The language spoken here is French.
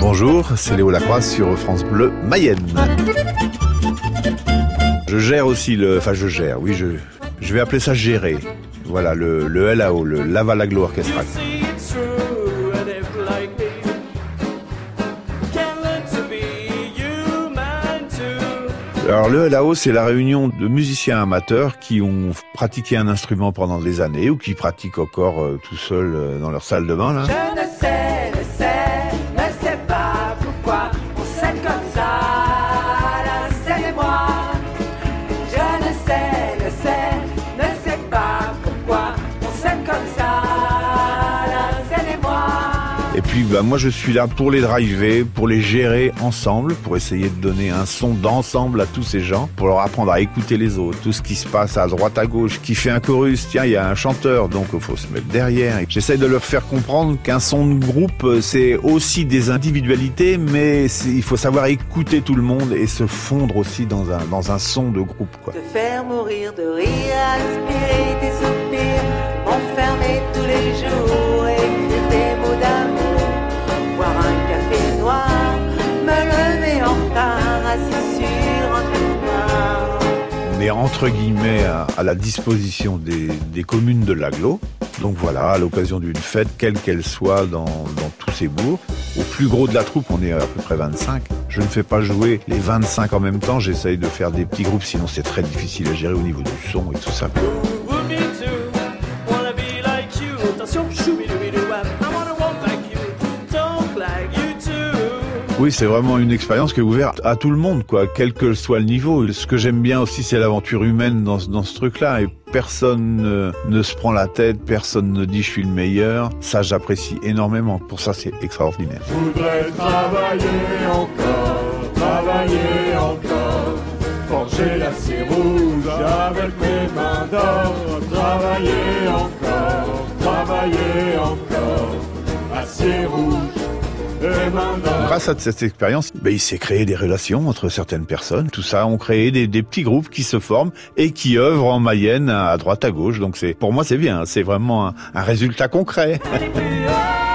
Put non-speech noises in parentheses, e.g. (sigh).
Bonjour, c'est Léo Lacroix sur France Bleu Mayenne. Je gère aussi le... Enfin, je gère, oui, je, je vais appeler ça gérer. Voilà, le, LAO, le Lavalaglo Orchestra. Alors le LAO, c'est la réunion de musiciens amateurs qui ont pratiqué un instrument pendant des années ou qui pratiquent encore euh, tout seuls euh, dans leur salle de bain. Là. Et puis bah, moi je suis là pour les driver, pour les gérer ensemble, pour essayer de donner un son d'ensemble à tous ces gens, pour leur apprendre à écouter les autres, tout ce qui se passe à droite à gauche, qui fait un chorus, tiens il y a un chanteur donc il faut se mettre derrière. J'essaie de leur faire comprendre qu'un son de groupe euh, c'est aussi des individualités mais il faut savoir écouter tout le monde et se fondre aussi dans un, dans un son de groupe faire mourir de rire, Est entre guillemets à, la disposition des, des communes de l'aglo. Donc voilà, à l'occasion d'une fête, quelle qu'elle soit dans, dans tous ces bourgs. Au plus gros de la troupe, on est à peu près 25. Je ne fais pas jouer les 25 en même temps, j'essaye de faire des petits groupes, sinon c'est très difficile à gérer au niveau du son et tout ça. Oui, c'est vraiment une expérience qui est ouverte à tout le monde, quoi, quel que soit le niveau. Ce que j'aime bien aussi, c'est l'aventure humaine dans, ce- truc-là. Et personne ne, se prend la tête, personne ne dit je suis le meilleur. Ça, j'apprécie énormément. Pour ça, c'est extraordinaire. Je voudrais travailler encore, travailler encore, forger l'acier rouge travailler encore, travailler encore, acier rouge. Grâce à cette expérience, ben, il s'est créé des relations entre certaines personnes. Tout ça, on créé des, petits groupes qui se forment et qui œuvrent en Mayenne à droite à gauche. Donc c'est, pour moi, c'est bien. C'est vraiment un, résultat concret. (laughs)